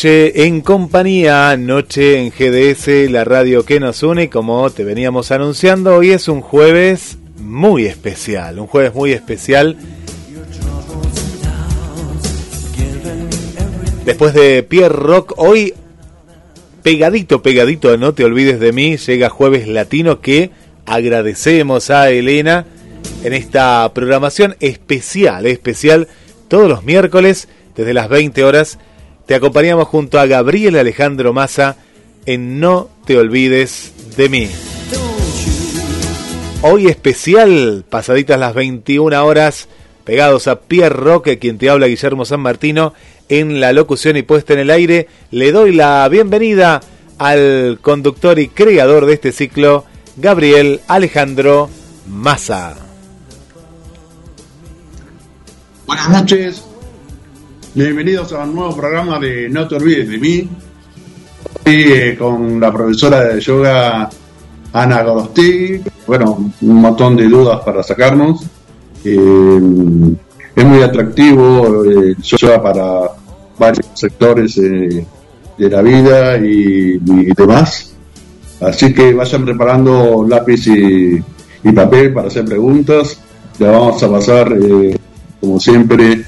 Noche en compañía, noche en GDS, la radio que nos une, como te veníamos anunciando, hoy es un jueves muy especial, un jueves muy especial. Después de Pierre Rock, hoy pegadito, pegadito, no te olvides de mí, llega jueves latino que agradecemos a Elena en esta programación especial, especial, todos los miércoles desde las 20 horas te acompañamos junto a Gabriel Alejandro Massa en No te olvides de mí. Hoy especial, pasaditas las 21 horas, pegados a Pierre Roque, quien te habla Guillermo San Martino, en la locución y puesta en el aire, le doy la bienvenida al conductor y creador de este ciclo, Gabriel Alejandro Massa. Buenas noches, Bienvenidos a un nuevo programa de No te olvides de mí. Hoy eh, con la profesora de yoga Ana Gorostegui. Bueno, un montón de dudas para sacarnos. Eh, es muy atractivo el yoga para varios sectores eh, de la vida y, demás. Así que vayan preparando lápiz y, papel para hacer preguntas. Ya vamos a pasar, como siempre,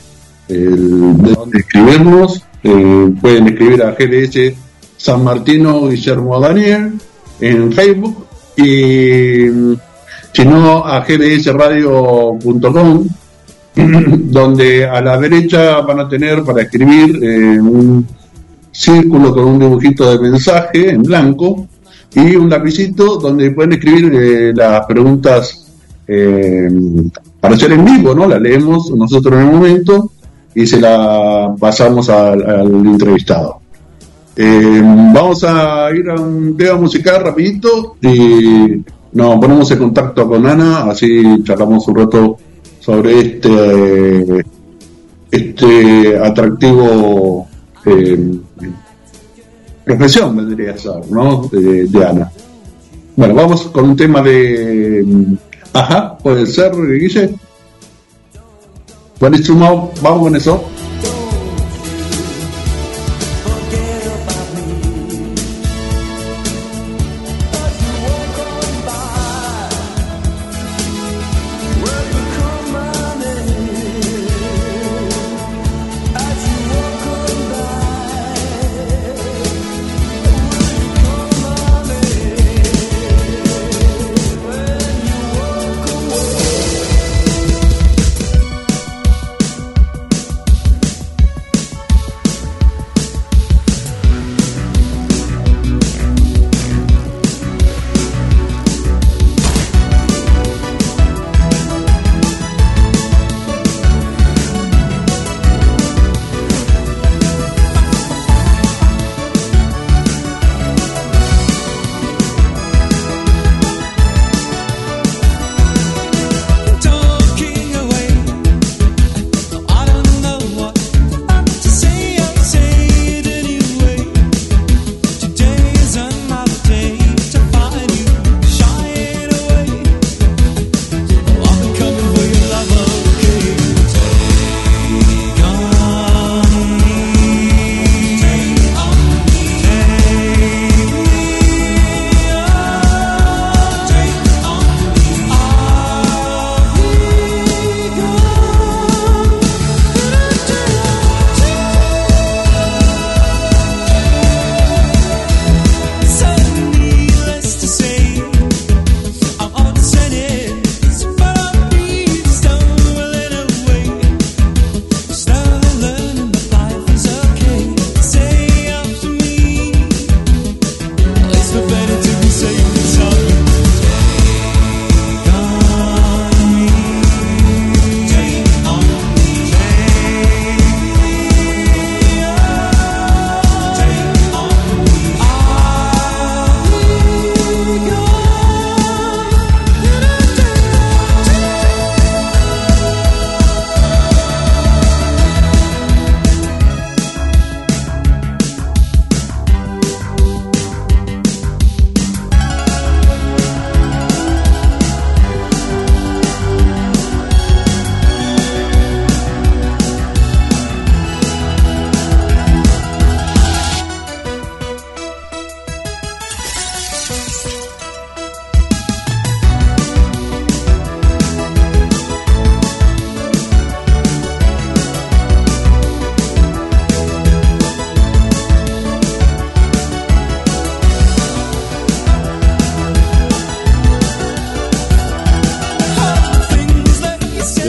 de donde escribimos. Eh, pueden escribir a GDS San Martino Guillermo Daniel en Facebook y si no a gdsradio.com donde a la derecha van a tener para escribir eh, un círculo con un dibujito de mensaje en blanco y un lapicito donde pueden escribir eh, las preguntas para hacer en vivo, ¿no? La leemos nosotros en el momento y se la pasamos al, entrevistado. Eh, vamos a ir a un tema musical rapidito y nos ponemos en contacto con Ana, así charlamos un rato sobre este este atractivo eh, profesión, vendría a ser, ¿no? De, de, Ana. Bueno, vamos con un tema de... Ajá, puede ser, Guille. Buenísimo, vamos con eso.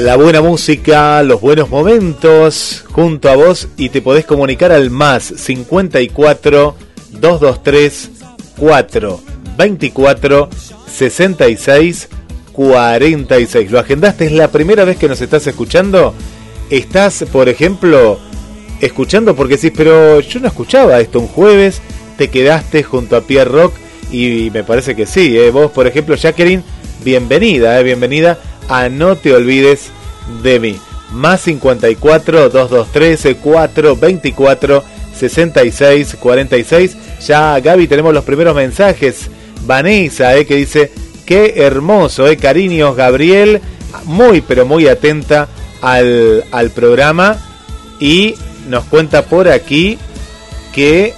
La buena música, los buenos momentos junto a vos y te podés comunicar al más 54 223 4 24 66 46. ¿Lo agendaste? ¿Es la primera vez que nos estás escuchando? ¿Estás, por ejemplo, escuchando porque decís, pero yo no escuchaba esto un jueves? ¿Te quedaste junto a Pierre Rock? Y me parece que sí. ¿eh? Vos, por ejemplo, Jacqueline, bienvenida, ¿eh? bienvenida a No Te Olvides de mí. Más 54 223 4 24 66 46. Ya, Gaby, tenemos los primeros mensajes. Vanessa, ¿eh? que dice Qué hermoso, ¿eh? Cariños, Gabriel. Muy, pero muy atenta al, al programa. Y nos cuenta por aquí que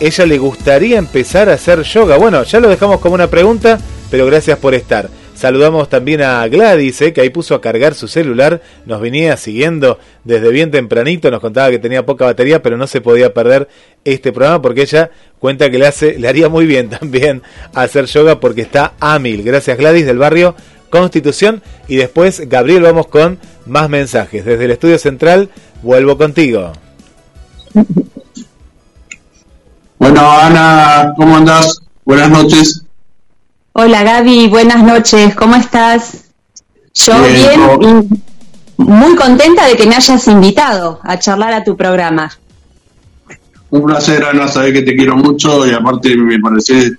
ella le gustaría empezar a hacer yoga. Bueno, ya lo dejamos como una pregunta, pero gracias por estar. Saludamos también a Gladys, eh, que ahí puso a cargar su celular, nos venía siguiendo desde bien tempranito, nos contaba que tenía poca batería, pero no se podía perder este programa porque ella cuenta que le hace, le haría muy bien también hacer yoga porque está a mil. Gracias Gladys del barrio Constitución y después Gabriel vamos con más mensajes. Desde el estudio central vuelvo contigo. Bueno, Ana, ¿cómo andás? Buenas noches. Hola Gaby, buenas noches, ¿cómo estás? Yo bien, y muy contenta de que me hayas invitado a charlar a tu programa. Un placer, Ana, sabes que te quiero mucho y aparte me parece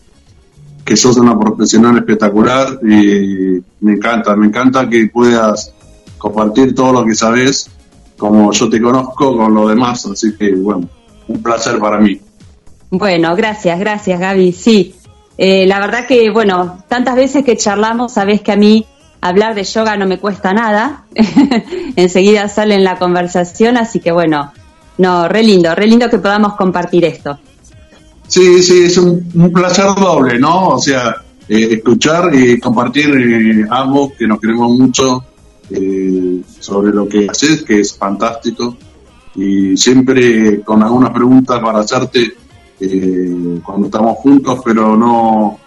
que sos una profesional espectacular y me encanta, me encanta que puedas compartir todo lo que sabes como yo te conozco con lo demás, así que bueno, un placer para mí. Bueno, gracias, gracias Gaby, sí. Eh, la verdad que, bueno, tantas veces que charlamos, sabes que a mí hablar de yoga no me cuesta nada. Enseguida sale en la conversación, así que bueno, no, re lindo, re lindo que podamos compartir esto. Sí, sí, es un, placer doble, ¿no? O sea, eh, escuchar y compartir eh, ambos que nos queremos mucho sobre lo que haces, que es fantástico. Y siempre con algunas preguntas para hacerte eh, cuando estamos juntos, pero no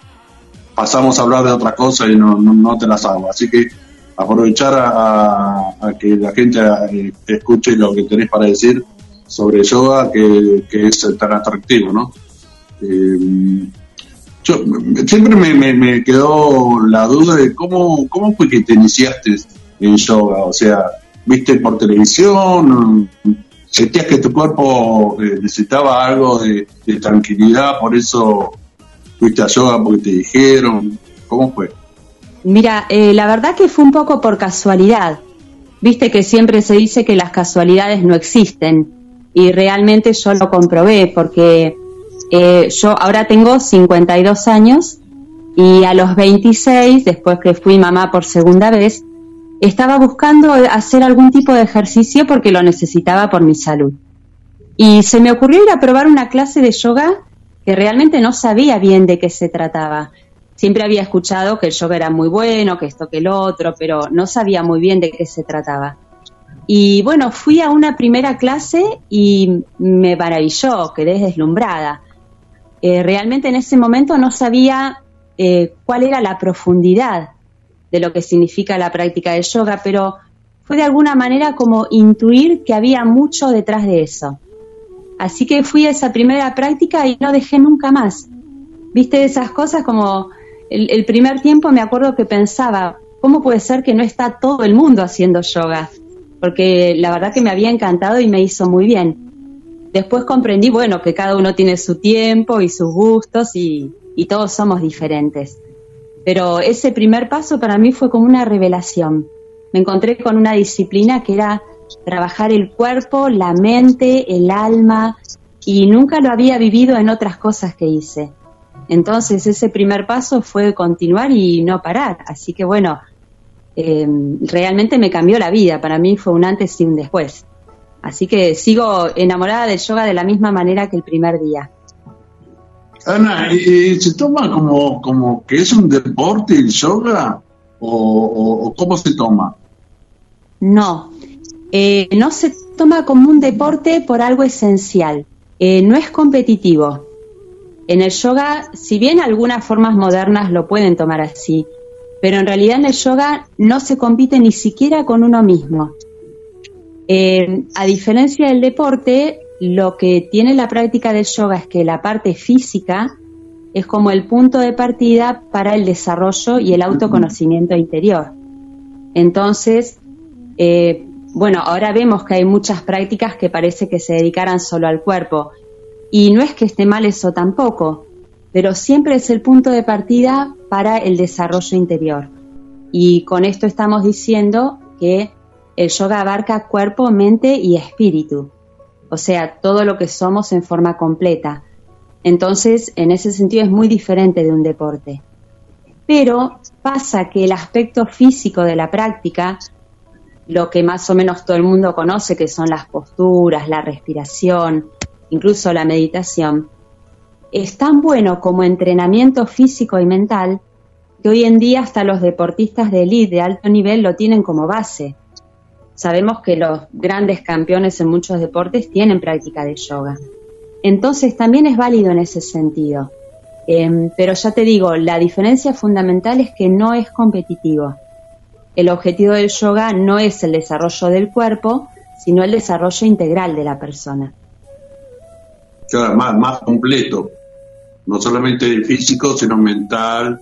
pasamos a hablar de otra cosa y no, no, te las hago. Así que aprovechar a, que la gente eh, escuche lo que tenés para decir sobre yoga, que, es tan atractivo, ¿no? Eh, yo, siempre me, me, quedó la duda de cómo, cómo fue que te iniciaste en yoga, o sea, viste por televisión, sentías que tu cuerpo eh, necesitaba algo de, tranquilidad, por eso fuiste a yoga porque te dijeron. ¿Cómo fue? Mira, eh, la verdad que fue un poco por casualidad. Viste que siempre se dice que las casualidades no existen y realmente yo lo comprobé porque eh, yo ahora tengo 52 años y a los 26, después que fui mamá por segunda vez, estaba buscando hacer algún tipo de ejercicio porque lo necesitaba por mi salud. Y se me ocurrió ir a probar una clase de yoga que realmente no sabía bien de qué se trataba. Siempre había escuchado que el yoga era muy bueno, que esto, que el otro, pero no sabía muy bien de qué se trataba. Y bueno, fui a una primera clase y me maravilló, quedé deslumbrada. Eh, realmente en ese momento no sabía eh, cuál era la profundidad de lo que significa la práctica del yoga, pero fue de alguna manera como intuir que había mucho detrás de eso. Así que fui a esa primera práctica y no dejé nunca más. Viste esas cosas como el, primer tiempo me acuerdo que pensaba, ¿cómo puede ser que no está todo el mundo haciendo yoga? Porque la verdad que me había encantado y me hizo muy bien. Después comprendí, bueno, que cada uno tiene su tiempo y sus gustos y todos somos diferentes. Pero ese primer paso para mí fue como una revelación. Me encontré con una disciplina que era trabajar el cuerpo, la mente, el alma, y nunca lo había vivido en otras cosas que hice. Entonces ese primer paso fue continuar y no parar. Así que bueno, em, realmente me cambió la vida. Para mí fue un antes y un después. Así que sigo enamorada del yoga de la misma manera que el primer día. Ana, ¿y, se toma como, como que es un deporte el yoga o, cómo se toma? No, eh, no se toma como un deporte por algo esencial. Eh, no es competitivo. En el yoga, si bien algunas formas modernas lo pueden tomar así, pero en realidad en el yoga no se compite ni siquiera con uno mismo. Eh, a diferencia del deporte, lo que tiene la práctica del yoga es que la parte física es como el punto de partida para el desarrollo y el autoconocimiento interior. Entonces, eh, bueno, ahora vemos que hay muchas prácticas que parece que se dedicaran solo al cuerpo. Y no es que esté mal eso tampoco, pero siempre es el punto de partida para el desarrollo interior. Y con esto estamos diciendo que el yoga abarca cuerpo, mente y espíritu, o sea, todo lo que somos en forma completa. Entonces, en ese sentido es muy diferente de un deporte. Pero pasa que el aspecto físico de la práctica, lo que más o menos todo el mundo conoce, que son las posturas, la respiración, incluso la meditación, es tan bueno como entrenamiento físico y mental que hoy en día hasta los deportistas de élite de alto nivel lo tienen como base. Sabemos que los grandes campeones en muchos deportes tienen práctica de yoga. Entonces también es válido en ese sentido. Em, pero ya te digo, la diferencia fundamental es que no es competitivo. El objetivo del yoga no es el desarrollo del cuerpo, sino el desarrollo integral de la persona. Claro, más, más completo, no solamente físico, sino mental.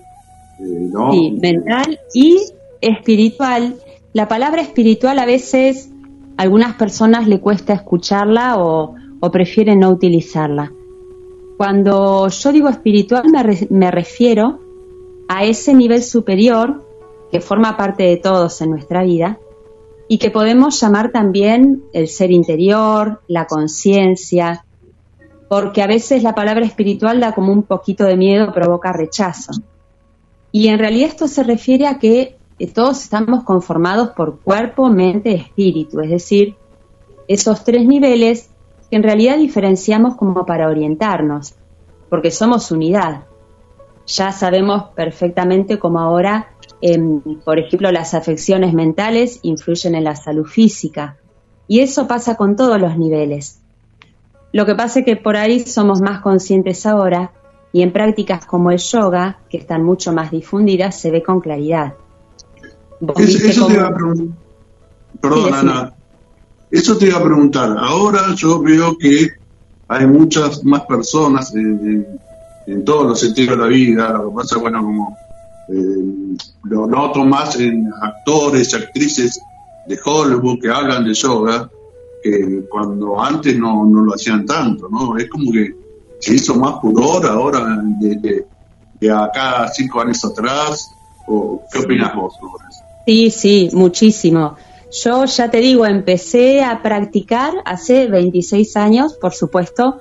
Eh, Sí, mental y espiritual. La palabra espiritual a veces a algunas personas le cuesta escucharla o, o prefieren no utilizarla. Cuando yo digo espiritual me, refiero a ese nivel superior que forma parte de todos en nuestra vida y que podemos llamar también el ser interior, la conciencia, porque a veces la palabra espiritual da como un poquito de miedo, provoca rechazo. Y en realidad esto se refiere a que todos estamos conformados por cuerpo, mente, espíritu, es decir, esos tres niveles que en realidad diferenciamos como para orientarnos, porque somos unidad. Ya sabemos perfectamente cómo ahora, em, por ejemplo, las afecciones mentales influyen en la salud física. Y eso pasa con todos los niveles. Lo que pasa es que por ahí somos más conscientes ahora y en prácticas como el yoga, que están mucho más difundidas, se ve con claridad. Eso te iba a preguntar. Perdón, Ana. Eso te iba a preguntar. Ahora yo veo que hay muchas más personas en, todos los sentidos de la vida. Lo que pasa, bueno, como eh, lo noto más en actores y actrices de Hollywood que hablan de yoga, que cuando antes no, no lo hacían tanto, ¿no? Es como que se hizo más pudor ahora de, de, acá cinco años atrás. ¿O ¿Qué opinas vos sobre eso? Sí, sí, muchísimo. Yo ya te digo, empecé a practicar hace 26 años, por supuesto,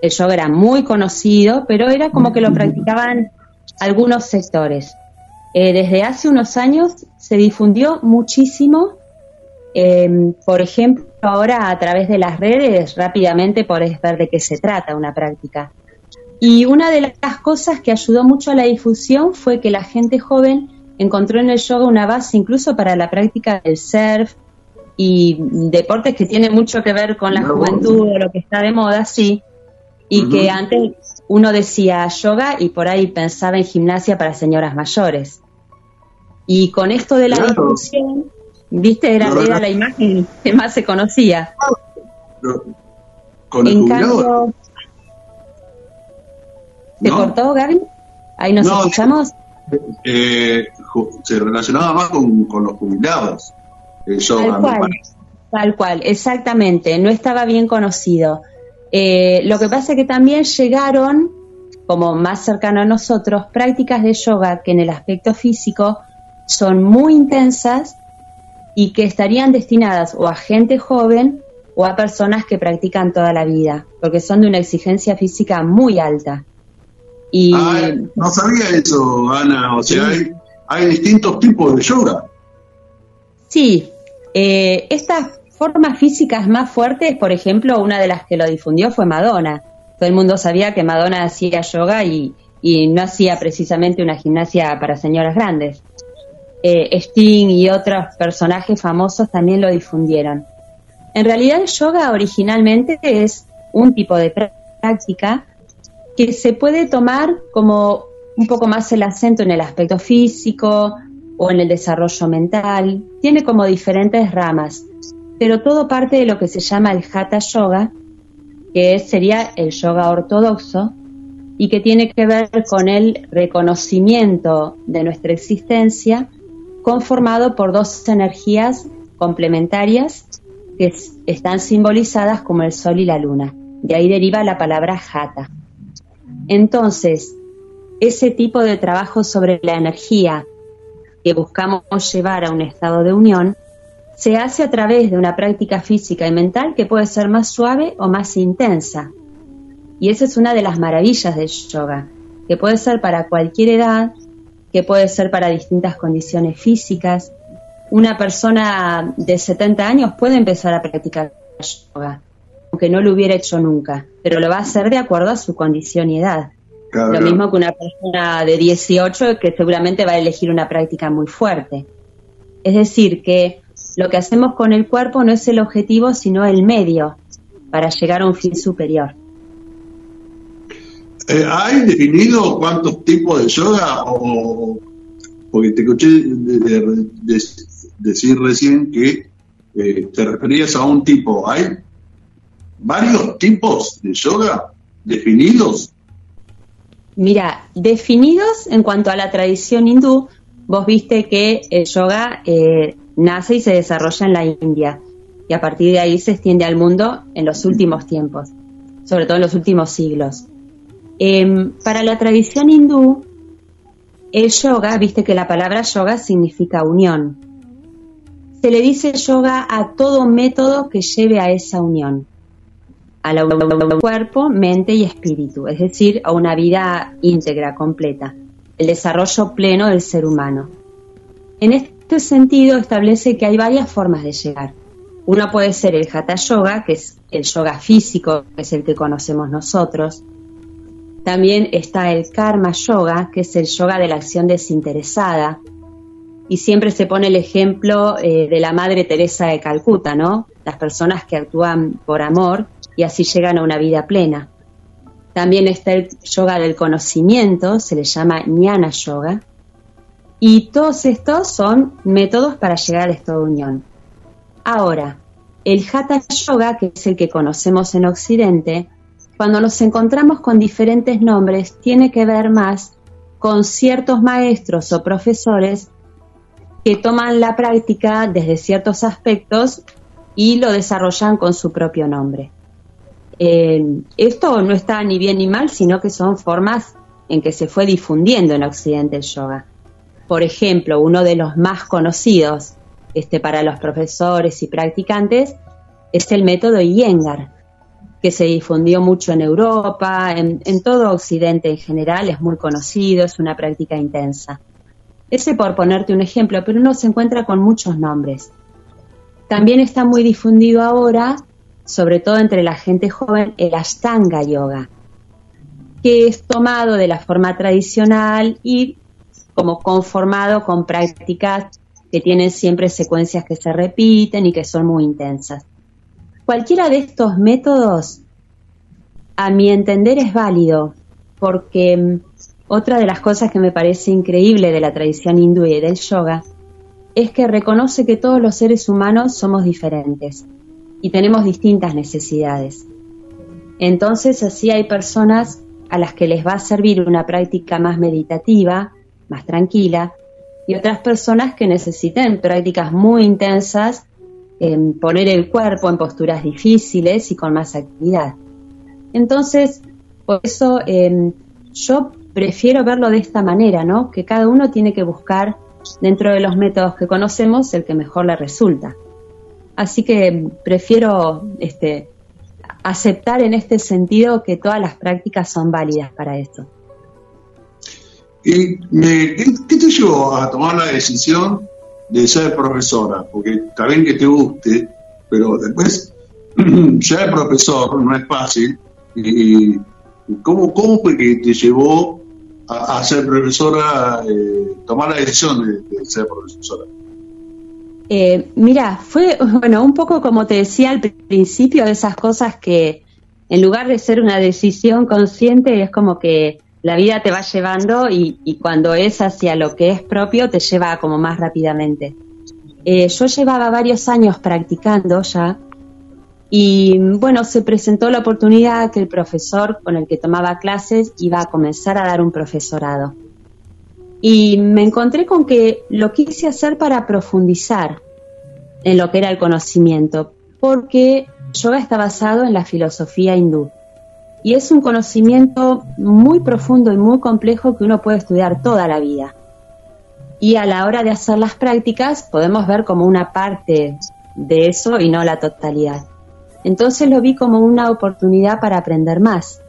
el yoga era muy conocido, pero era como que lo practicaban algunos sectores. Eh, desde hace unos años se difundió muchísimo, em, por ejemplo, ahora a través de las redes rápidamente podés ver de qué se trata una práctica. Y una de las cosas que ayudó mucho a la difusión fue que la gente joven encontró en el yoga una base incluso para la práctica del surf y deportes que tienen mucho que ver con la juventud o lo que está de moda, sí, y que antes uno decía yoga y por ahí pensaba en gimnasia para señoras mayores. Y con esto de la difusión, viste, era, era la imagen que más se conocía. en cambio, ¿te cortó, Gaby? Ahí nos escuchamos. Eh, se relacionaba más con, los jubilados. tal, cual, tal cual, exactamente, no estaba bien conocido. Eh, lo que pasa es que también llegaron, como más cercano a nosotros, prácticas de yoga que en el aspecto físico son muy intensas y que estarían destinadas o a gente joven o a personas que practican toda la vida, porque son de una exigencia física muy alta. Y, ah, no sabía eso, Ana. O sea, hay, distintos tipos de yoga. Sí. Eh, estas formas físicas más fuertes, por ejemplo, una de las que lo difundió fue Madonna. Todo el mundo sabía que Madonna hacía yoga y, no hacía precisamente una gimnasia para señoras grandes. Eh, Sting y otros personajes famosos también lo difundieron. En realidad el yoga originalmente es un tipo de práctica que se puede tomar como un poco más el acento en el aspecto físico, o en el desarrollo mental. Tiene como diferentes ramas, pero todo parte de lo que se llama el Hatha Yoga, que sería el yoga ortodoxo y que tiene que ver con el reconocimiento de nuestra existencia conformado por dos energías complementarias que están simbolizadas como el sol y la luna. De ahí deriva la palabra Hatha. Entonces, ese tipo de trabajo sobre la energía que buscamos llevar a un estado de unión se hace a través de una práctica física y mental que puede ser más suave o más intensa. Y esa es una de las maravillas del yoga, que puede ser para cualquier edad, que puede ser para distintas condiciones físicas. Una persona de 70 años puede empezar a practicar yoga, aunque no lo hubiera hecho nunca, pero lo va a hacer de acuerdo a su condición y edad. Lo mismo que una persona de 18 que seguramente va a elegir una práctica muy fuerte. Es decir, que lo que hacemos con el cuerpo no es el objetivo, sino el medio para llegar a un fin superior. Eh, ¿Hay definido cuántos tipos de yoga? O, porque te escuché decir recién que eh, te referías a un tipo. ¿Hay varios tipos de yoga definidos? Mira, definidos en cuanto a la tradición hindú, vos viste que el yoga eh, nace y se desarrolla en la India y a partir de ahí se extiende al mundo en los últimos tiempos, sobre todo en los últimos siglos. Em, para la tradición hindú, el yoga, viste que la palabra yoga significa unión. Se le dice yoga a todo método que lleve a esa unión, a la unión cuerpo, mente y espíritu, es decir, a una vida íntegra, completa, el desarrollo pleno del ser humano. En este sentido establece que hay varias formas de llegar. Una puede ser el Hatha Yoga, que es el yoga físico, que es el que conocemos nosotros. También está el Karma Yoga, que es el yoga de la acción desinteresada. Y siempre se pone el ejemplo eh, de la Madre Teresa de Calcuta, ¿no? Las personas que actúan por amor y así llegan a una vida plena. También está el yoga del conocimiento, se le llama Jnana Yoga, y todos estos son métodos para llegar al estado de unión. Ahora, el Hatha Yoga, que es el que conocemos en Occidente, cuando nos encontramos con diferentes nombres, tiene que ver más con ciertos maestros o profesores que toman la práctica desde ciertos aspectos y lo desarrollan con su propio nombre. Eh, esto no está ni bien ni mal, sino que son formas en que se fue difundiendo en Occidente el yoga. Por ejemplo, uno de los más conocidos este, para los profesores y practicantes es el método Iyengar, que se difundió mucho en Europa, en, en todo Occidente en general, es muy conocido, es una práctica intensa. Ese por ponerte un ejemplo, pero uno se encuentra con muchos nombres. También está muy difundido ahora, sobre todo entre la gente joven, el Ashtanga Yoga, que es tomado de la forma tradicional y como conformado con prácticas que tienen siempre secuencias que se repiten y que son muy intensas. Cualquiera de estos métodos, a mi entender, es válido, porque mm, otra de las cosas que me parece increíble de la tradición hindú y del yoga es que reconoce que todos los seres humanos somos diferentes y tenemos distintas necesidades. Entonces así hay personas a las que les va a servir una práctica más meditativa, más tranquila, y otras personas que necesiten prácticas muy intensas, en poner el cuerpo en posturas difíciles y con más actividad. Entonces, por eso em, yo prefiero verlo de esta manera, ¿no? Que cada uno tiene que buscar dentro de los métodos que conocemos el que mejor le resulta. Así que prefiero este, aceptar en este sentido que todas las prácticas son válidas para esto. ¿Y me, ¿qué, te llevó a tomar la decisión de ser profesora? Porque está bien que te guste, pero después ser profesor no es fácil. Y, ¿cómo, ¿Cómo fue que te llevó a, ser profesora, eh, tomar la decisión de, ser profesora? Eh, mira, fue, bueno, un poco como te decía al principio, de esas cosas que en lugar de ser una decisión consciente, es como que la vida te va llevando y, cuando es hacia lo que es propio te lleva como más rápidamente. Eh, yo llevaba varios años practicando ya y bueno, se presentó la oportunidad que el profesor con el que tomaba clases iba a comenzar a dar un profesorado. Y me encontré con que lo quise hacer para profundizar en lo que era el conocimiento, porque yoga está basado en la filosofía hindú. Y es un conocimiento muy profundo y muy complejo que uno puede estudiar toda la vida. Y a la hora de hacer las prácticas podemos ver como una parte de eso y no la totalidad. Entonces lo vi como una oportunidad para aprender más.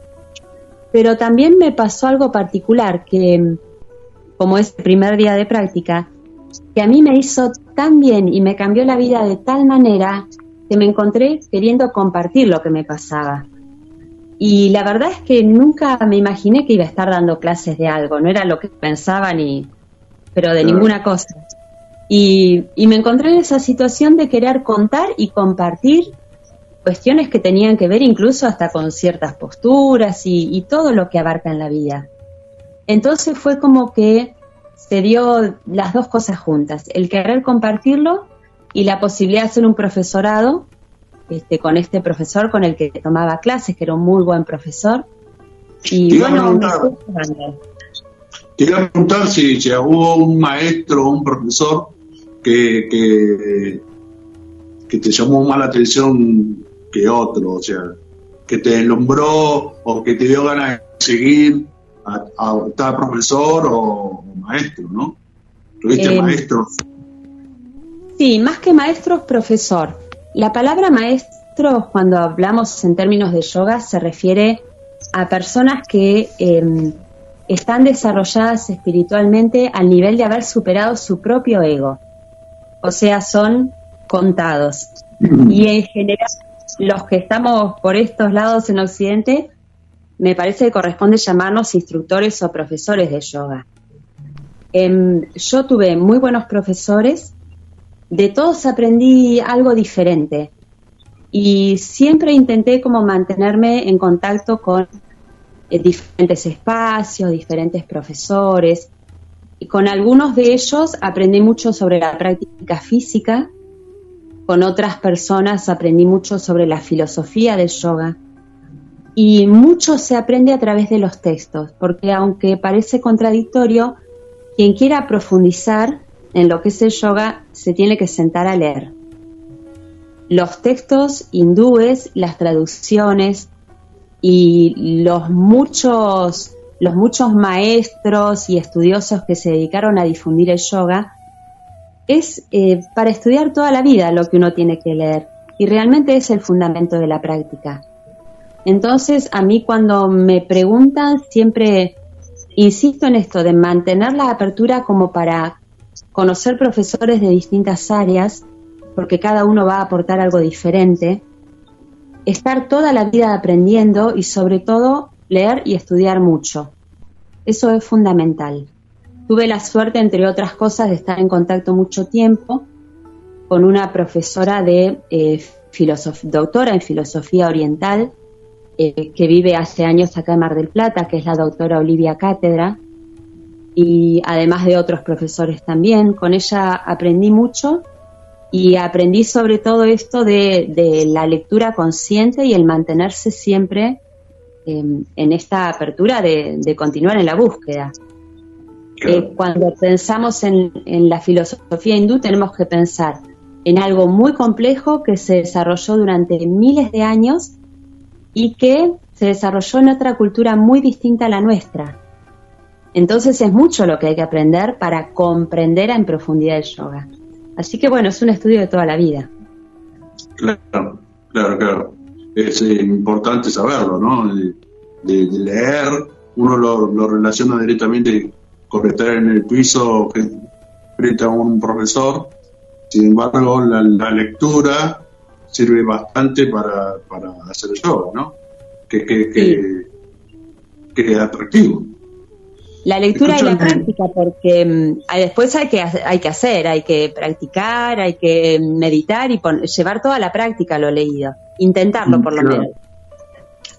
Pero también me pasó algo particular que, como es el primer día de práctica, que a mí me hizo tan bien y me cambió la vida de tal manera que me encontré queriendo compartir lo que me pasaba. Y la verdad es que nunca me imaginé que iba a estar dando clases de algo, no era lo que pensaba ni, pero de ninguna cosa. Y, y, me encontré en esa situación de querer contar y compartir cuestiones que tenían que ver incluso hasta con ciertas posturas y, todo lo que abarca en la vida. Entonces fue como que se dio las dos cosas juntas, el querer compartirlo y la posibilidad de hacer un profesorado este, con este profesor con el que tomaba clases, que era un muy buen profesor. Y bueno, Quería preguntar si, hubo un maestro o un profesor que, que, que, te llamó más la atención que otro, o sea, que te deslumbró o que te dio ganas de seguir a, a, profesor o, maestro, ¿no? ¿Tuviste eh, maestros? Sí, más que maestros, profesor. La palabra maestro, cuando hablamos en términos de yoga, se refiere a personas que em, están desarrolladas espiritualmente al nivel de haber superado su propio ego. O sea, son contados. Y en general los que estamos por estos lados en Occidente, me parece que corresponde llamarnos instructores o profesores de yoga. Em, yo tuve muy buenos profesores, de todos aprendí algo diferente y siempre intenté como mantenerme en contacto con eh, diferentes espacios, diferentes profesores. Y con algunos de ellos aprendí mucho sobre la práctica física con otras personas aprendí mucho sobre la filosofía del yoga y mucho se aprende a través de los textos, porque aunque parece contradictorio, quien quiera profundizar en lo que es el yoga se tiene que sentar a leer. Los textos hindúes, las traducciones y los muchos, los muchos maestros y estudiosos que se dedicaron a difundir el yoga es eh, para estudiar toda la vida lo que uno tiene que leer y realmente es el fundamento de la práctica. Entonces, a mí cuando me preguntan, siempre insisto en esto de mantener la apertura como para conocer profesores de distintas áreas, porque cada uno va a aportar algo diferente, estar toda la vida aprendiendo y sobre todo leer y estudiar mucho. Eso es fundamental. Tuve la suerte, entre otras cosas, de estar en contacto mucho tiempo con una profesora de eh, doctora en filosofía oriental, eh, que vive hace años acá en Mar del Plata, que es la doctora Olivia Cátedra, y además de otros profesores también. Con ella aprendí mucho y aprendí sobre todo esto de, la lectura consciente y el mantenerse siempre em, en esta apertura de continuar en la búsqueda. Eh, cuando pensamos en, la filosofía hindú tenemos que pensar en algo muy complejo que se desarrolló durante miles de años y que se desarrolló en otra cultura muy distinta a la nuestra. Entonces es mucho lo que hay que aprender para comprender en profundidad el yoga. Así que bueno, es un estudio de toda la vida. Claro, claro, claro. Es eh, importante saberlo, ¿no? De, leer, uno lo, lo relaciona directamente por estar en el piso frente a un profesor. Sin embargo, la, lectura sirve bastante para, para hacer el yoga, ¿no? Que, que, que, es atractivo. La lectura y la práctica, porque mm, después hay que, hay que hacer, hay que practicar, hay que meditar y llevar toda la práctica lo leído, intentarlo por lo menos.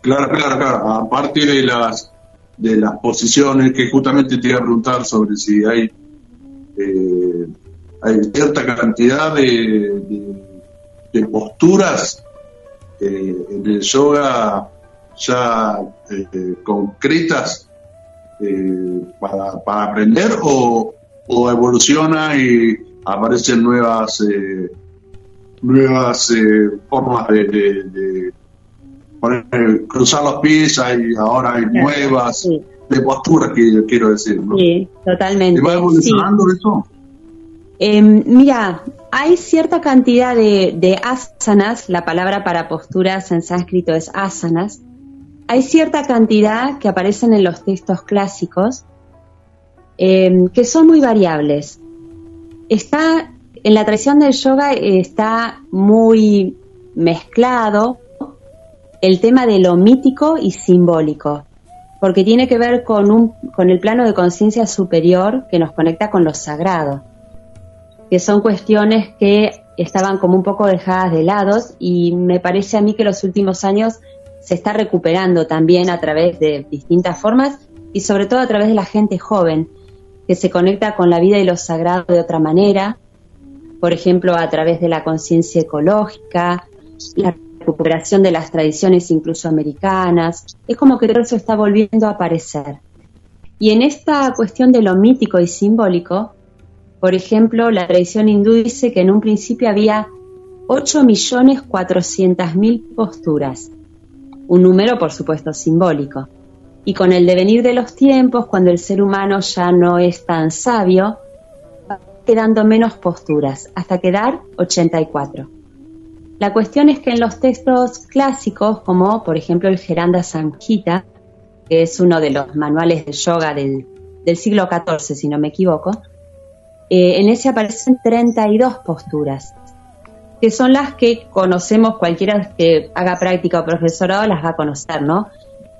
Claro, claro, claro. Aparte de las de las posiciones, que justamente te iba a preguntar sobre si hay, eh, hay cierta cantidad de, de, posturas eh, en el yoga ya eh, concretas para, para, aprender o, o, evoluciona y aparecen nuevas nuevas formas de cruzar los pies, hay, ahora hay nuevas de posturas que quiero decir. ¿no? Sí, totalmente. va evolucionando eso? Em, mira, hay cierta cantidad de, asanas, la palabra para posturas en sánscrito es asanas, hay cierta cantidad que aparecen en los textos clásicos em, que son muy variables. Está en la tradición del yoga está muy mezclado el tema de lo mítico y simbólico, porque tiene que ver con, un, con el plano de conciencia superior que nos conecta con lo sagrado, que son cuestiones que estaban como un poco dejadas de lado y me parece a mí que los últimos años se está recuperando también a través de distintas formas y sobre todo a través de la gente joven que se conecta con la vida y lo sagrado de otra manera, por ejemplo a través de la conciencia ecológica, la recuperación de las tradiciones incluso americanas. Es como que todo eso está volviendo a aparecer. Y en esta cuestión de lo mítico y simbólico, por ejemplo, la tradición hindú dice que en un principio había 8.400.000 posturas, un número por supuesto simbólico. Y con el devenir de los tiempos, cuando el ser humano ya no es tan sabio, va quedando menos posturas, hasta quedar 84. La cuestión es que en los textos clásicos, como por ejemplo el Geranda Samhita, que es uno de los manuales de yoga del, siglo XIV, si no me equivoco, eh, en ese aparecen 32 posturas, que son las que conocemos, cualquiera que haga práctica o profesorado las va a conocer, ¿no?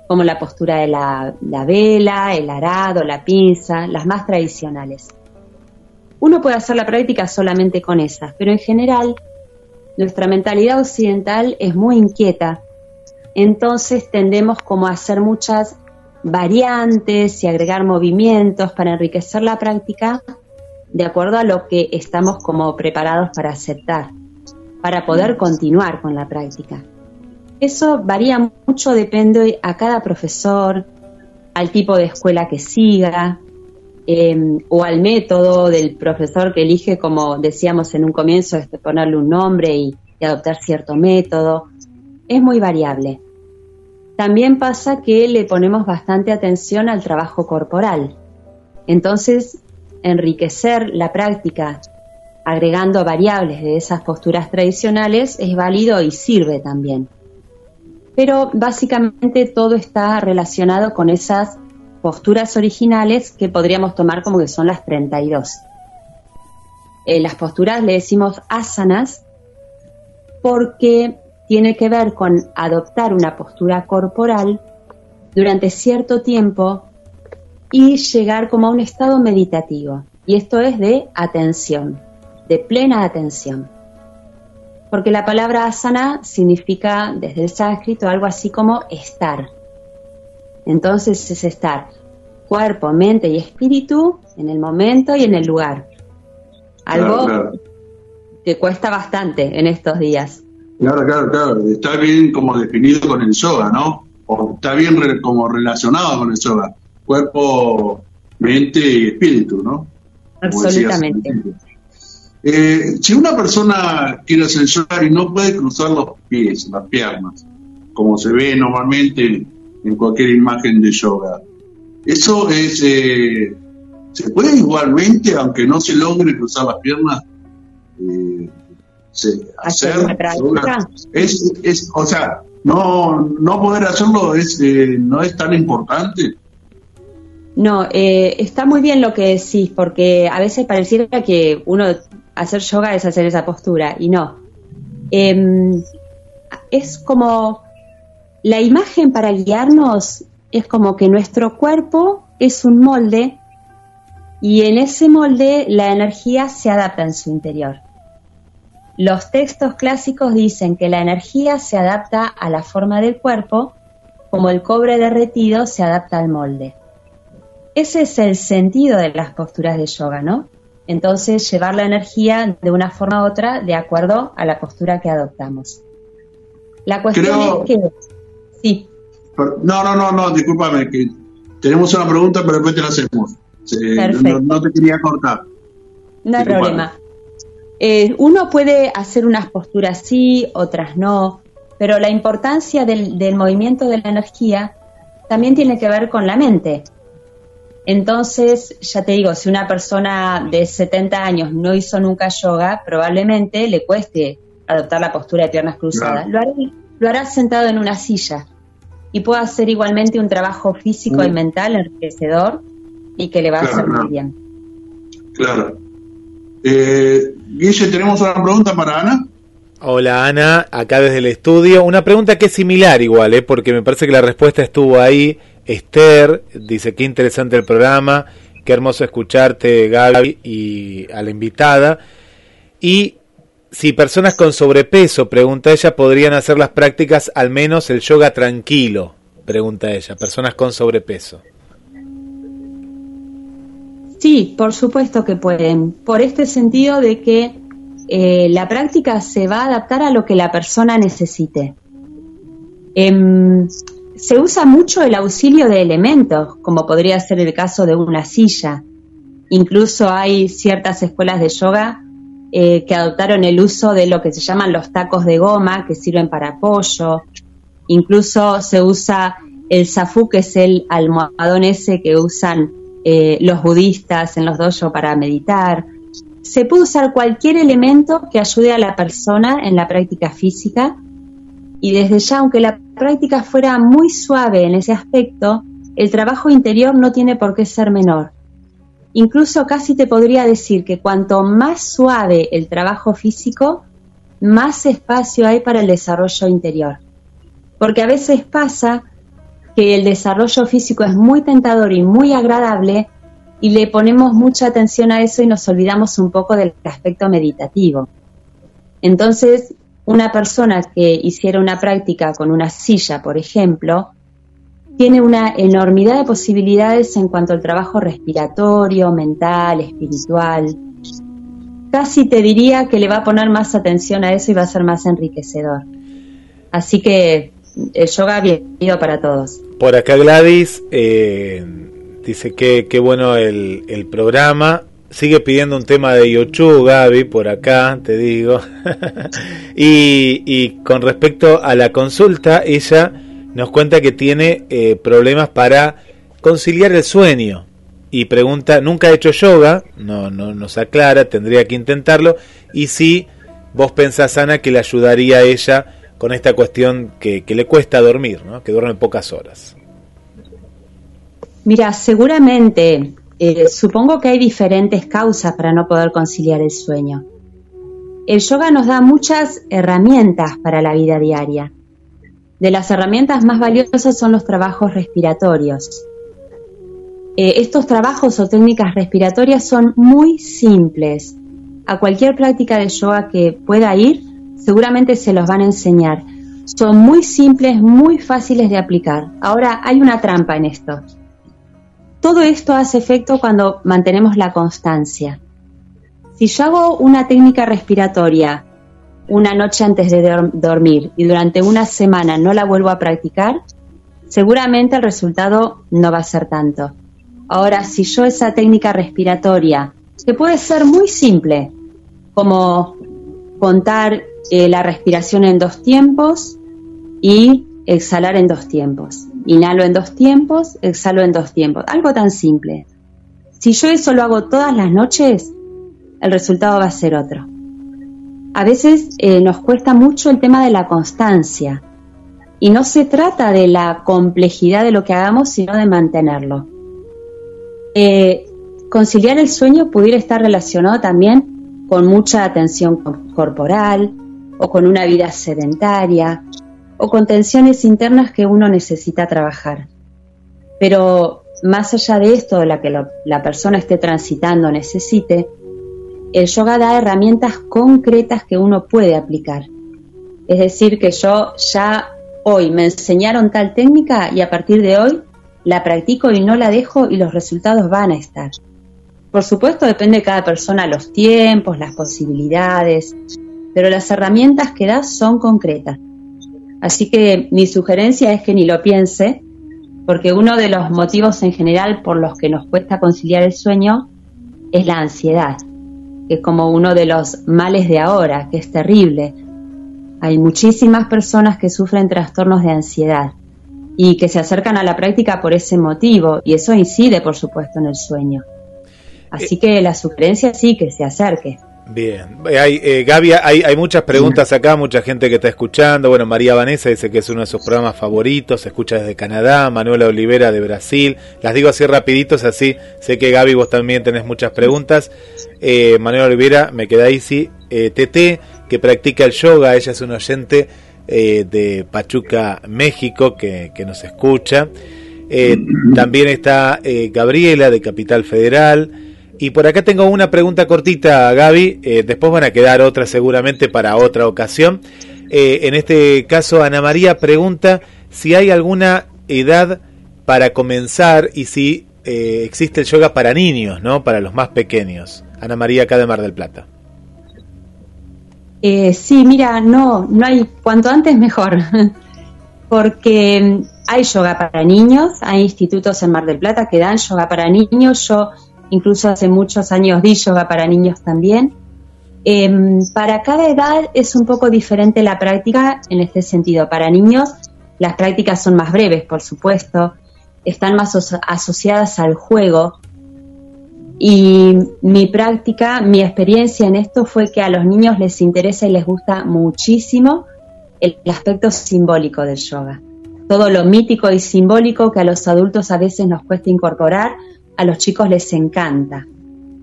Como la postura de la, la vela, el arado, la pinza, las más tradicionales. Uno puede hacer la práctica solamente con esas, pero en general nuestra mentalidad occidental es muy inquieta, entonces tendemos como a hacer muchas variantes y agregar movimientos para enriquecer la práctica de acuerdo a lo que estamos como preparados para aceptar, para poder continuar con la práctica. Eso varía mucho, depende a cada profesor, al tipo de escuela que siga, Em, o al método del profesor que elige, como decíamos en un comienzo, este, ponerle un nombre y, adoptar cierto método. Es muy variable. También pasa que le ponemos bastante atención al trabajo corporal. Entonces, enriquecer la práctica agregando variables de esas posturas tradicionales es válido y sirve también. Pero básicamente todo está relacionado con esas posturas originales que podríamos tomar como que son las 32. Eh, las posturas le decimos asanas porque tiene que ver con adoptar una postura corporal durante cierto tiempo y llegar como a un estado meditativo. Y esto es de atención, de plena atención. Porque la palabra asana significa desde el sánscrito algo así como estar. Entonces es estar cuerpo, mente y espíritu en el momento y en el lugar. Algo que cuesta bastante en estos días. Claro, claro, claro. Está bien como definido con el yoga, ¿no? O está bien como relacionado con el yoga. Cuerpo, mente y espíritu, ¿no? Absolutamente. Eh, si una persona quiere yoga y no puede cruzar los pies, las piernas, como se ve normalmente en cualquier imagen de yoga. Eso es, eh, se puede igualmente, aunque no se logre cruzar las piernas, eh, hacer es, es, o sea, no, no poder hacerlo es, no es tan importante. No, está muy bien lo que decís, porque a veces pareciera que uno hacer yoga es hacer esa postura, y no. Em, es como la imagen para guiarnos es como que nuestro cuerpo es un molde y en ese molde la energía se adapta en su interior. Los textos clásicos dicen que la energía se adapta a la forma del cuerpo como el cobre derretido se adapta al molde. Ese es el sentido de las posturas de yoga, ¿no? Entonces, llevar la energía de una forma u otra de acuerdo a la postura que adoptamos. La cuestión es que... Sí. No, no, no, no, discúlpame, que tenemos una pregunta, pero después te la hacemos. no, no, te quería cortar. No hay problema. Eh, uno puede hacer unas posturas sí, otras no, pero la importancia del, del movimiento de la energía también tiene que ver con la mente. Entonces, ya te digo, si una persona de 70 años no hizo nunca yoga, probablemente le cueste adoptar la postura de piernas cruzadas. Lo, hará, sentado en una silla y puede hacer igualmente un trabajo físico y mm. mental enriquecedor y que le va a hacer muy bien. Claro. Eh, Guille, tenemos una pregunta para Ana. Hola Ana, acá desde el estudio. Una pregunta que es similar igual, ¿eh? porque me parece que la respuesta estuvo ahí Esther dice, qué interesante el programa, qué hermoso escucharte Gaby y a la invitada. Y si personas con sobrepeso, pregunta ella, podrían hacer las prácticas, al menos el yoga tranquilo, pregunta ella, personas con sobrepeso. Sí, por supuesto que pueden, por este sentido de que eh, la práctica se va a adaptar a lo que la persona necesite. Em, se usa mucho el auxilio de elementos, como podría ser el caso de una silla. Incluso hay ciertas escuelas de yoga eh, que adoptaron el uso de lo que se llaman los tacos de goma, que sirven para apoyo. Incluso se usa el zafu, que es el almohadón ese que usan eh, los budistas en los dojos para meditar. Se puede usar cualquier elemento que ayude a la persona en la práctica física y desde ya, aunque la práctica fuera muy suave en ese aspecto, el trabajo interior no tiene por qué ser menor. Incluso casi te podría decir que cuanto más suave el trabajo físico, más espacio hay para el desarrollo interior. Porque a veces pasa que el desarrollo físico es muy tentador y muy agradable y le ponemos mucha atención a eso y nos olvidamos un poco del aspecto meditativo. Entonces, una persona que hiciera una práctica con una silla, por ejemplo, tiene una enormidad de posibilidades en cuanto al trabajo respiratorio, mental, espiritual. Casi te diría que le va a poner más atención a eso y va a ser más enriquecedor. Así que el yoga bienvenido para todos. Por acá Gladys eh, dice que qué bueno el, el programa sigue pidiendo un tema de Yochu, Gaby, por acá, te digo. y, con respecto a la consulta, ella nos cuenta que tiene eh, problemas para conciliar el sueño. Y pregunta, nunca ha hecho yoga, no, no nos aclara, tendría que intentarlo. Y si vos pensás, Ana, que le ayudaría a ella con esta cuestión que, que le cuesta dormir, ¿no? que duerme pocas horas. Mira, seguramente eh, supongo que hay diferentes causas para no poder conciliar el sueño. El yoga nos da muchas herramientas para la vida diaria. De las herramientas más valiosas son los trabajos respiratorios. Eh, estos trabajos o técnicas respiratorias son muy simples. A cualquier práctica de yoga que pueda ir, seguramente se los van a enseñar. Son muy simples, muy fáciles de aplicar. Ahora, hay una trampa en esto. Todo esto hace efecto cuando mantenemos la constancia. Si yo hago una técnica respiratoria una noche antes de dormir y durante una semana no la vuelvo a practicar, seguramente el resultado no va a ser tanto. Ahora, si yo esa técnica respiratoria, que puede ser muy simple, como contar eh, la respiración en dos tiempos y exhalar en dos tiempos. Inhalo en dos tiempos, exhalo en dos tiempos. Algo tan simple. Si yo eso lo hago todas las noches, el resultado va a ser otro. A veces eh, nos cuesta mucho el tema de la constancia. Y no se trata de la complejidad de lo que hagamos, sino de mantenerlo. Eh, conciliar el sueño pudiera estar relacionado también con mucha atención corporal o con una vida sedentaria o con tensiones internas que uno necesita trabajar. Pero más allá de esto, de la que la persona esté transitando necesite, el yoga da herramientas concretas que uno puede aplicar. Es decir, que yo ya hoy me enseñaron tal técnica y a partir de hoy la practico y no la dejo y los resultados van a estar. Por supuesto, depende de cada persona los tiempos, las posibilidades, pero las herramientas que das son concretas. Así que mi sugerencia es que ni lo piense, porque uno de los motivos en general por los que nos cuesta conciliar el sueño es la ansiedad, que es como uno de los males de ahora, que es terrible. Hay muchísimas personas que sufren trastornos de ansiedad y que se acercan a la práctica por ese motivo y eso incide, por supuesto, en el sueño. Así eh, que la sugerencia sí que se acerque. Bien, hay, eh, Gaby, hay, hay muchas preguntas acá, mucha gente que está escuchando. Bueno, María Vanessa dice que es uno de sus programas favoritos, se escucha desde Canadá, Manuela Olivera de Brasil. Las digo así rapiditos, así sé que Gaby vos también tenés muchas preguntas. Eh, Manuela Olivera, me queda sí. Eh, TT, que practica el yoga, ella es un oyente eh, de Pachuca, México, que, que nos escucha. Eh, también está Gabriela de Capital Federal. Y por acá tengo una pregunta cortita, Gaby. Eh, después van a quedar otras seguramente para otra ocasión. Eh, en este caso, Ana María pregunta si hay alguna edad para comenzar y si eh, existe el yoga para niños, ¿no? Para los más pequeños. Ana María, acá de Mar del Plata. sí, mira, no, no hay, cuanto antes mejor. Porque hay yoga para niños, hay institutos en Mar del Plata que dan yoga para niños. Yo incluso hace muchos años di yoga para niños también. Em, para cada edad es un poco diferente la práctica en este sentido. Para niños las prácticas son más breves, por supuesto, están más asociadas al juego. Y mi práctica, mi experiencia en esto fue que a los niños les interesa y les gusta muchísimo el aspecto simbólico del yoga. Todo lo mítico y simbólico que a los adultos a veces nos cuesta incorporar, a los chicos les encanta.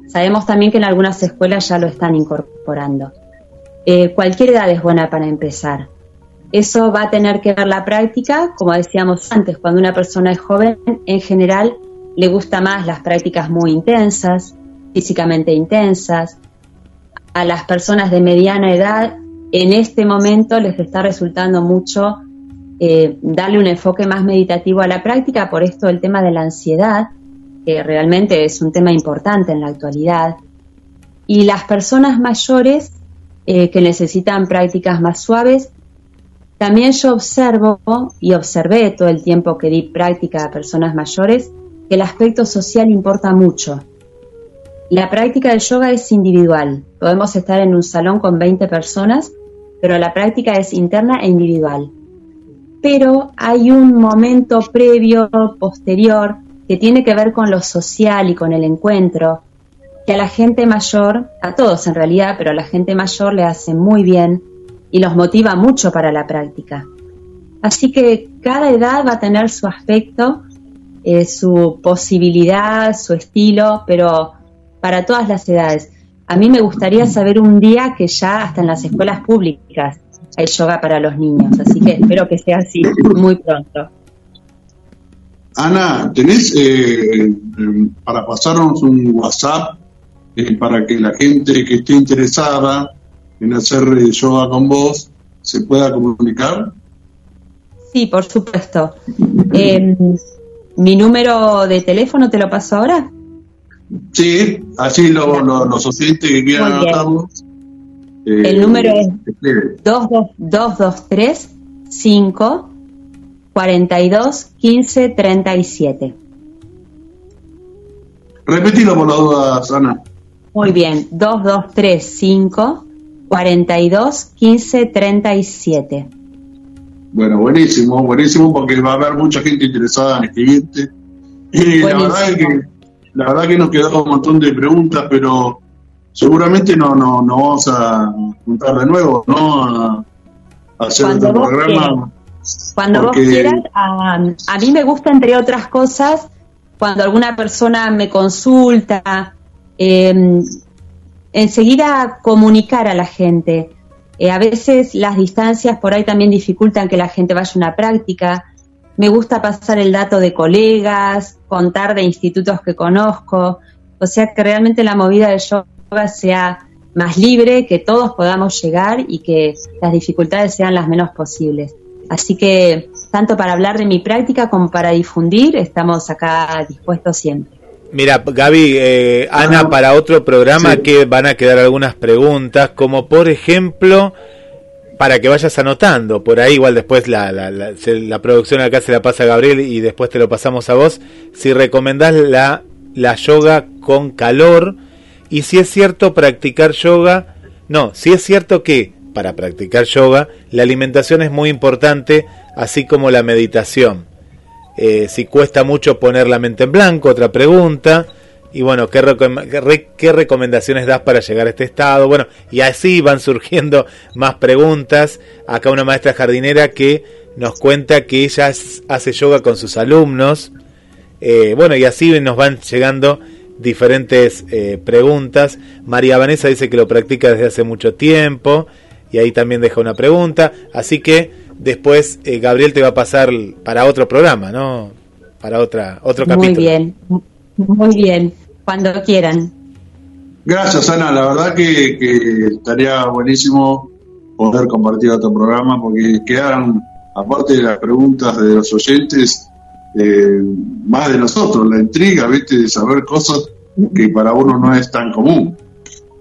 Sabemos también que en algunas escuelas ya lo están incorporando. Eh, cualquier edad es buena para empezar. Eso va a tener que ver la práctica, como decíamos antes, cuando una persona es joven, en general le gusta más las prácticas muy intensas, físicamente intensas. A las personas de mediana edad, en este momento les está resultando mucho eh, darle un enfoque más meditativo a la práctica, por esto el tema de la ansiedad, que realmente es un tema importante en la actualidad, y las personas mayores eh, que necesitan prácticas más suaves, también yo observo y observé todo el tiempo que di práctica a personas mayores que el aspecto social importa mucho. La práctica del yoga es individual. Podemos estar en un salón con 20 personas, pero la práctica es interna e individual. Pero hay un momento previo, posterior, que tiene que ver con lo social y con el encuentro, que a la gente mayor, a todos en realidad, pero a la gente mayor le hace muy bien y los motiva mucho para la práctica. Así que cada edad va a tener su aspecto, eh, su posibilidad, su estilo, pero para todas las edades. A mí me gustaría saber un día que ya hasta en las escuelas públicas hay yoga para los niños, así que espero que sea así muy pronto. Ana, ¿tenés eh, para pasarnos un WhatsApp eh, para que la gente que esté interesada en hacer eh, yoga con vos se pueda comunicar? Sí, por supuesto. Em, ¿Mi número de teléfono te lo paso ahora? Sí, así lo, los oyentes que quieran anotarlo. El número es 2223 5 42 15 37. Repetilo por la duda, Ana. Muy bien, 2235 42 15 37. Bueno, buenísimo, buenísimo, porque va a haber mucha gente interesada en escribirte. Y la verdad, es que, la verdad que nos quedó un montón de preguntas, pero seguramente no, no, no vamos a juntar de nuevo, ¿no? A, hacer otro programa. Cuando vos quieras, a, mí me gusta, entre otras cosas, cuando alguna persona me consulta, em, enseguida comunicar a la gente. Eh, a veces las distancias por ahí también dificultan que la gente vaya a una práctica. Me gusta pasar el dato de colegas, contar de institutos que conozco. O sea, que realmente la movida de yoga sea más libre, que todos podamos llegar y que las dificultades sean las menos posibles Así que tanto para hablar de mi práctica como para difundir, estamos acá dispuestos siempre. Mira, Gaby, eh, Ana, para otro programa que van a quedar algunas preguntas, como por ejemplo, para que vayas anotando, por ahí igual después la, la, la, producción acá se la pasa a Gabriel y después te lo pasamos a vos, si recomendás la, la yoga con calor y si es cierto practicar yoga, no, si es cierto que para practicar yoga la alimentación es muy importante, así como la meditación. Eh, si cuesta mucho poner la mente en blanco, otra pregunta. Y bueno, ¿qué, ¿qué, recomendaciones das para llegar a este estado? Bueno, y así van surgiendo más preguntas. Acá una maestra jardinera que nos cuenta que ella hace yoga con sus alumnos. Eh, bueno, y así nos van llegando diferentes eh, preguntas. María Vanessa dice que lo practica desde hace mucho tiempo. Y ahí también deja una pregunta. Así que Después eh, Gabriel te va a pasar para otro programa, ¿no? Para otra, otro capítulo. Muy bien, muy bien, cuando quieran. Gracias, Ana. La verdad que, estaría buenísimo poder compartir otro programa porque quedan, aparte de las preguntas de los oyentes, eh, más de nosotros, la intriga, ¿viste? De saber cosas que para uno no es tan común.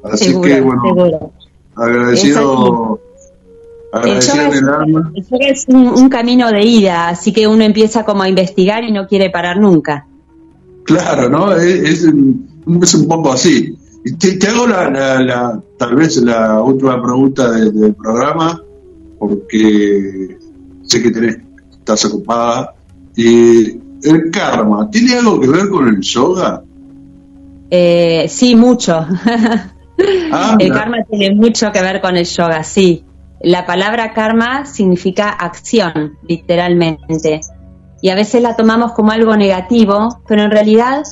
Así que, bueno, agradecido es un, camino de ida, así que uno empieza como a investigar y no quiere parar nunca. Claro, ¿no? Es, un poco así. Te, hago la, tal vez la última pregunta del, programa, porque sé que tenés, estás ocupada. Y el karma, ¿tiene algo que ver con el yoga? Eh, sí, mucho. Ah, el karma tiene mucho que ver con el yoga, sí. La palabra karma significa acción, literalmente. Y a veces la tomamos como algo negativo, pero en realidad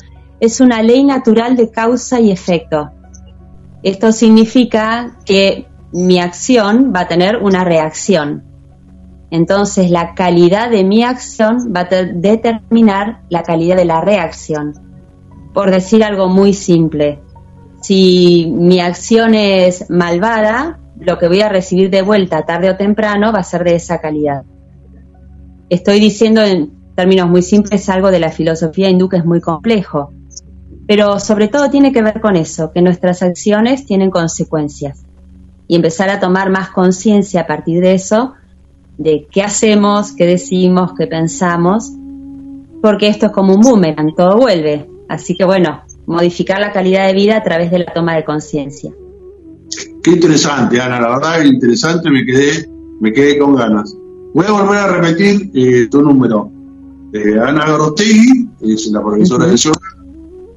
es una ley natural de causa y efecto. Esto significa que mi acción va a tener una reacción. Entonces la calidad de mi acción va a determinar la calidad de la reacción. Por decir algo muy simple, si mi acción es malvada, lo que voy a recibir de vuelta tarde o temprano va a ser de esa calidad. Estoy diciendo en términos muy simples algo de la filosofía hindú que es muy complejo, pero sobre todo tiene que ver con eso, que nuestras acciones tienen consecuencias y empezar a tomar más conciencia a partir de eso, de qué hacemos, qué decimos, qué pensamos, porque esto es como un boomerang, todo vuelve. Así que bueno, modificar la calidad de vida a través de la toma de conciencia. Qué interesante, Ana, la verdad interesante, me quedé, me quedé con ganas. Voy a volver a repetir eh, tu número. Eh, Ana Garostegui, es la profesora de yoga,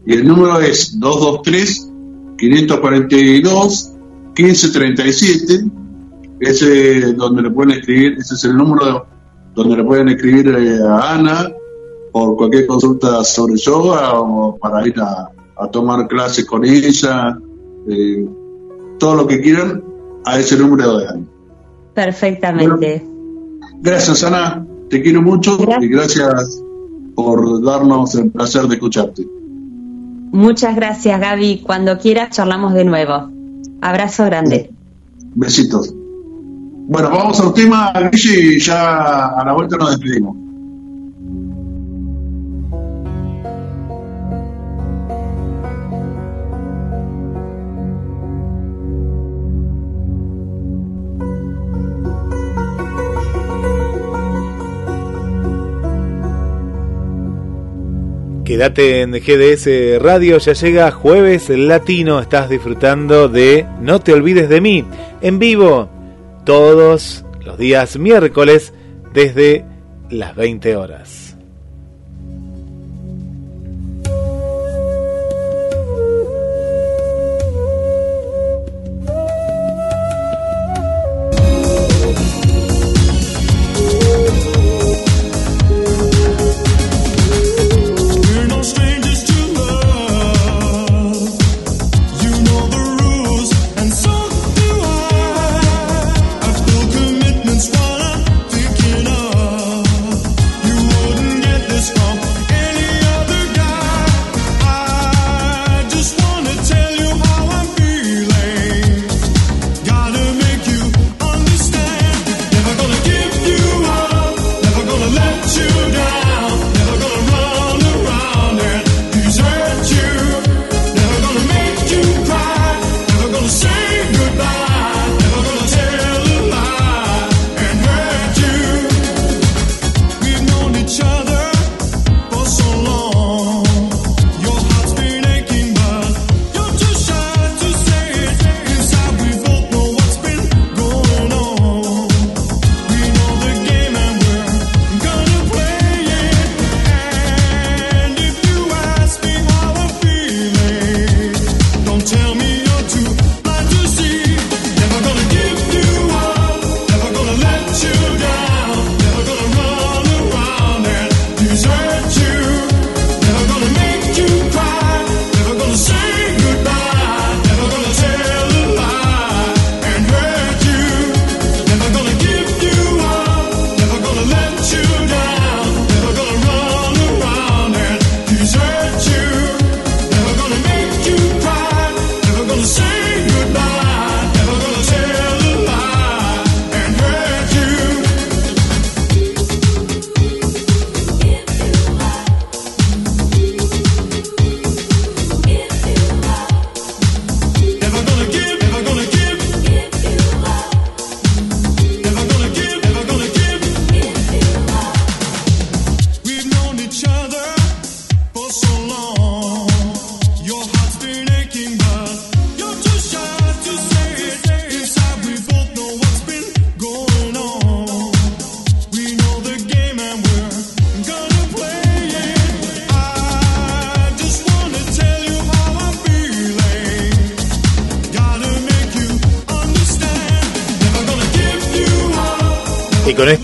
y el número es 223-542-1537. Ese es donde le pueden escribir, ese es el número donde le pueden escribir eh, a Ana por cualquier consulta sobre yoga o para ir a, tomar clases con ella. Eh, todo lo que quieran a ese número de años. Perfectamente. gracias, Ana. Te quiero mucho y gracias por darnos el placer de escucharte. Muchas gracias, Gaby. Cuando quieras, charlamos de nuevo. Abrazo grande. Besitos. Bueno, vamos al tema, y ya a la vuelta nos despedimos. Quédate en GDS Radio, ya llega jueves latino, estás disfrutando de No te olvides de mí, en vivo, todos los días miércoles desde las 20 horas.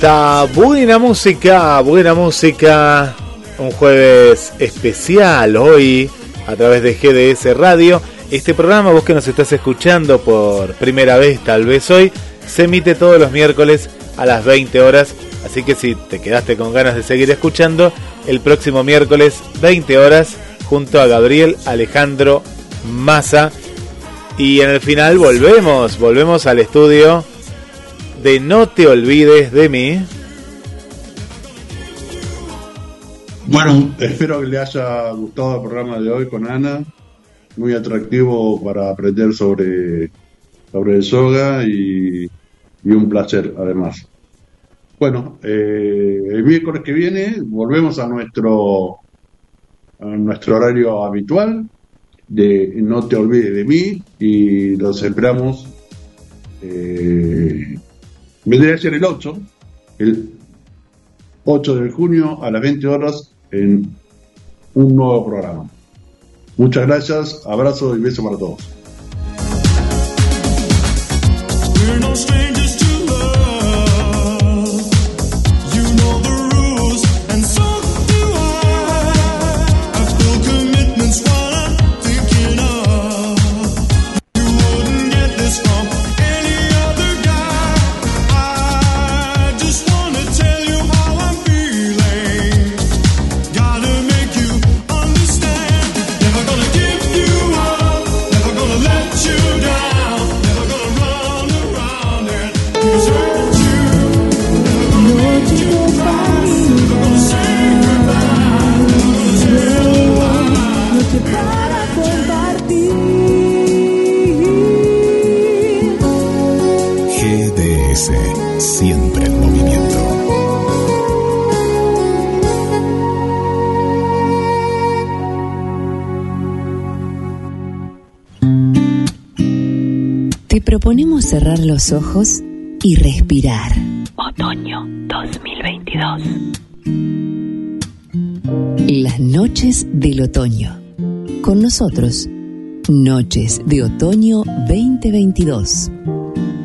Buena música, buena música, un jueves especial hoy a través de GDS Radio. Este programa, vos que nos estás escuchando por primera vez, tal vez hoy, se emite todos los miércoles a las 20 horas. Así que si te quedaste con ganas de seguir escuchando, el próximo miércoles 20 horas junto a Gabriel Alejandro Massa. Y en el final volvemos, volvemos al estudio de No te olvides de mí. Bueno, espero que le haya gustado el programa de hoy con Ana. Muy atractivo para aprender sobre, sobre el yoga y, un placer además. Bueno, eh, el miércoles que viene volvemos a nuestro, a nuestro horario habitual de No te olvides de mí y los esperamos eh, Vendría a ser el 8, el 8 de junio a las 20 horas en un nuevo programa. Muchas gracias, abrazo y beso para todos. Proponemos cerrar los ojos y respirar. Otoño 2022. Las noches del otoño. Con nosotros, Noches de Otoño 2022.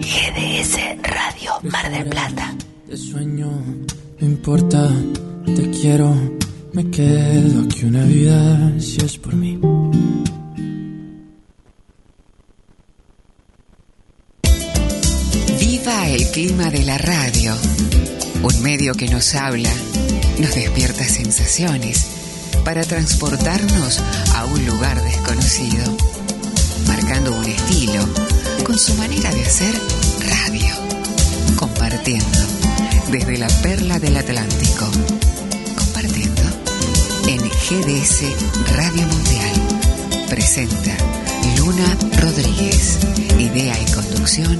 GDS Radio Mar del Plata. Te sueño, no importa, te quiero, me quedo aquí una vida si es por mí. el clima de la radio, un medio que nos habla, nos despierta sensaciones para transportarnos a un lugar desconocido, marcando un estilo con su manera de hacer radio, compartiendo desde la perla del Atlántico, compartiendo en GDS Radio Mundial. Presenta Luna Rodríguez, idea y conducción